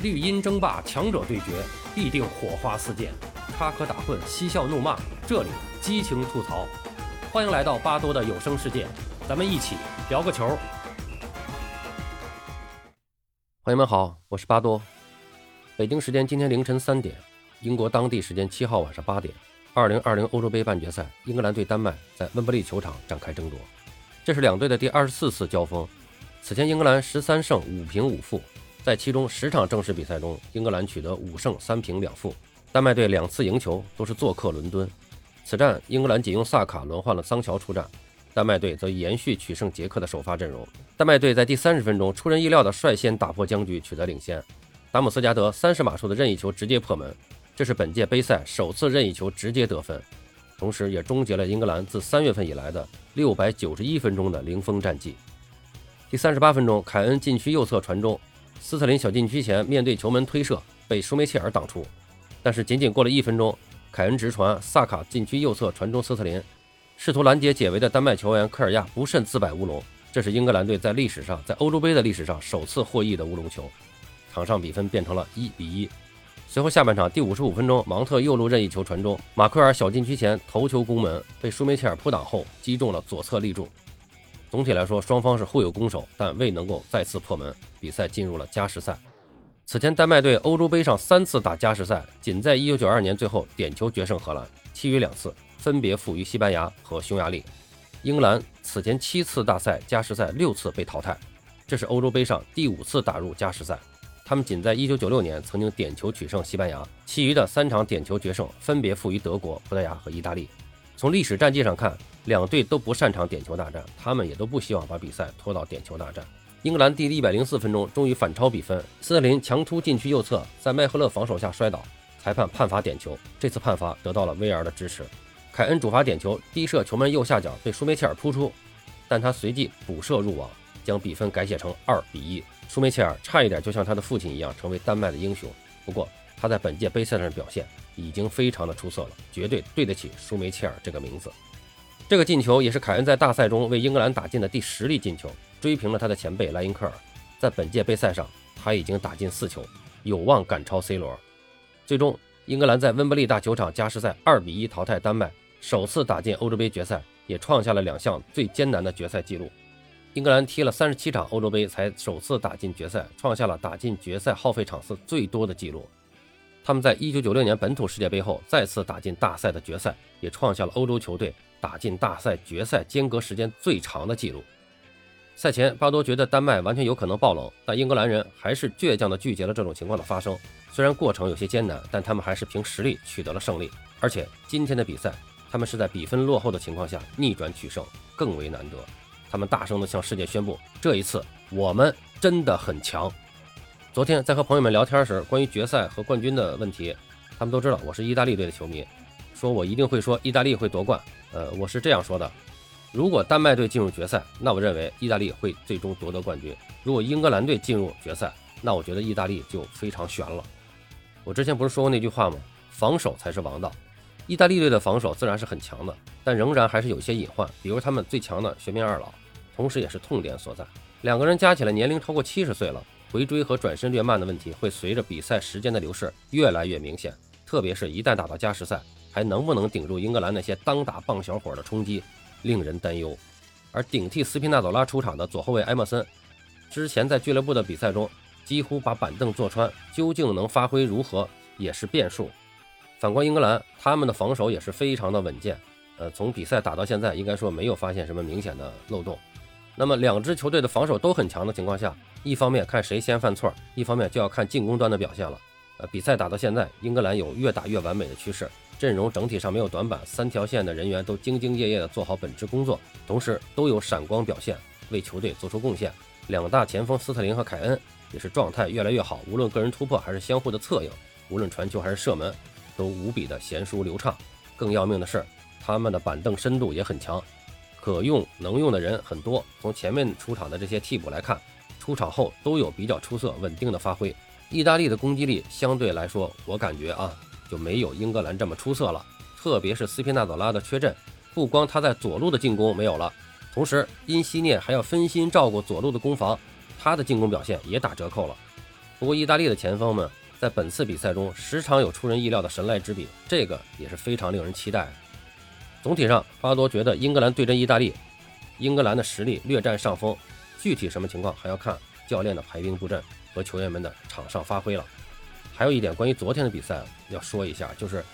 绿茵争霸，强者对决，必定火花四溅；插科打诨，嬉笑怒骂，这里激情吐槽。欢迎来到巴多的有声世界，咱们一起聊个球。朋友们好，我是巴多。北京时间今天凌晨三点，英国当地时间七号晚上八点，二零二零欧洲杯半决赛，英格兰对丹麦在温布利球场展开争夺。这是两队的第二十四次交锋。此前英格兰十三胜五平五负。在其中十场正式比赛中，英格兰取得五胜三平两负，丹麦队两次赢球都是做客伦敦。此战，英格兰仅用萨卡轮换了桑乔出战，丹麦队则延续取胜捷克的首发阵容。丹麦队在第三十分钟出人意料地率先打破僵局，取得领先。达姆斯加德三十码数的任意球直接破门，这是本届杯赛首次任意球直接得分，同时也终结了英格兰自三月份以来的六百九十一分钟的零封战绩。第三十八分钟，凯恩禁区右侧传中。斯特林小禁区前面对球门推射，被舒梅切尔挡出。但是仅仅过了一分钟，凯恩直传，萨卡禁区右侧传中，斯特林试图拦截解围的丹麦球员科尔亚不慎自摆乌龙。这是英格兰队在历史上，在欧洲杯的历史上首次获益的乌龙球。场上比分变成了一比一。随后下半场第五十五分钟，芒特右路任意球传中，马奎尔小禁区前头球攻门，被舒梅切尔扑挡后击中了左侧立柱。总体来说，双方是互有攻守，但未能够再次破门。比赛进入了加时赛。此前，丹麦队欧洲杯上三次打加时赛，仅在1992年最后点球决胜荷兰，其余两次分别负于西班牙和匈牙利。英格兰此前七次大赛加时赛六次被淘汰，这是欧洲杯上第五次打入加时赛。他们仅在1996年曾经点球取胜西班牙，其余的三场点球决胜分别负于德国、葡萄牙和意大利。从历史战绩上看，两队都不擅长点球大战，他们也都不希望把比赛拖到点球大战。英格兰第一百零四分钟终于反超比分，斯特林强突禁区右侧，在麦赫勒防守下摔倒，裁判判罚点球。这次判罚得到了 VR 的支持。凯恩主罚点球，低射球门右下角被舒梅切尔扑出，但他随即补射入网，将比分改写成二比一。舒梅切尔差一点就像他的父亲一样成为丹麦的英雄。不过他在本届杯赛上的表现已经非常的出色了，绝对对得起舒梅切尔这个名字。这个进球也是凯恩在大赛中为英格兰打进的第十粒进球，追平了他的前辈莱因克尔。在本届杯赛上，他已经打进四球，有望赶超 C 罗。最终，英格兰在温布利大球场加时赛二比一淘汰丹麦，首次打进欧洲杯决赛，也创下了两项最艰难的决赛纪录。英格兰踢了三十七场欧洲杯才首次打进决赛，创下了打进决赛耗费场次最多的纪录。他们在一九九六年本土世界杯后再次打进大赛的决赛，也创下了欧洲球队。打进大赛决赛间隔时间最长的记录。赛前，巴多觉得丹麦完全有可能爆冷，但英格兰人还是倔强地拒绝了这种情况的发生。虽然过程有些艰难，但他们还是凭实力取得了胜利。而且今天的比赛，他们是在比分落后的情况下逆转取胜，更为难得。他们大声地向世界宣布：这一次我们真的很强。昨天在和朋友们聊天时，关于决赛和冠军的问题，他们都知道我是意大利队的球迷，说我一定会说意大利会夺冠。呃，我是这样说的：如果丹麦队进入决赛，那我认为意大利会最终夺得冠军；如果英格兰队进入决赛，那我觉得意大利就非常悬了。我之前不是说过那句话吗？防守才是王道。意大利队的防守自然是很强的，但仍然还是有些隐患，比如他们最强的玄冥二老，同时也是痛点所在。两个人加起来年龄超过七十岁了，回追和转身略慢的问题会随着比赛时间的流逝越来越明显，特别是一旦打到加时赛。还能不能顶住英格兰那些当打棒小伙的冲击，令人担忧。而顶替斯皮纳佐拉出场的左后卫埃默森，之前在俱乐部的比赛中几乎把板凳坐穿，究竟能发挥如何也是变数。反观英格兰，他们的防守也是非常的稳健。呃，从比赛打到现在，应该说没有发现什么明显的漏洞。那么两支球队的防守都很强的情况下，一方面看谁先犯错，一方面就要看进攻端的表现了。呃，比赛打到现在，英格兰有越打越完美的趋势。阵容整体上没有短板，三条线的人员都兢兢业业地做好本职工作，同时都有闪光表现，为球队做出贡献。两大前锋斯特林和凯恩也是状态越来越好，无论个人突破还是相互的策应，无论传球还是射门，都无比的娴熟流畅。更要命的是，他们的板凳深度也很强，可用能用的人很多。从前面出场的这些替补来看，出场后都有比较出色稳定的发挥。意大利的攻击力相对来说，我感觉啊。就没有英格兰这么出色了，特别是斯皮纳佐拉的缺阵，不光他在左路的进攻没有了，同时因西涅还要分心照顾左路的攻防，他的进攻表现也打折扣了。不过，意大利的前锋们在本次比赛中时常有出人意料的神来之笔，这个也是非常令人期待。总体上，巴多觉得英格兰对阵意大利，英格兰的实力略占上风，具体什么情况还要看教练的排兵布阵和球员们的场上发挥了。还有一点关于昨天的比赛要说一下，就是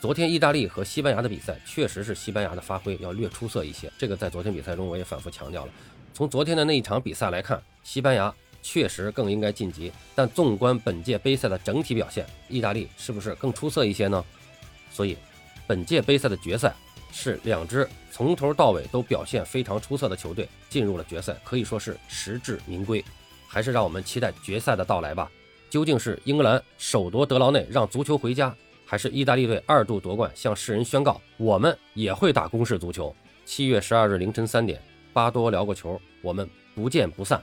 昨天意大利和西班牙的比赛，确实是西班牙的发挥要略出色一些。这个在昨天比赛中我也反复强调了。从昨天的那一场比赛来看，西班牙。确实更应该晋级，但纵观本届杯赛的整体表现，意大利是不是更出色一些呢？所以，本届杯赛的决赛是两支从头到尾都表现非常出色的球队进入了决赛，可以说是实至名归。还是让我们期待决赛的到来吧。究竟是英格兰首夺德劳内让足球回家，还是意大利队二度夺冠向世人宣告我们也会打攻势足球？七月十二日凌晨三点，巴多聊过球，我们不见不散。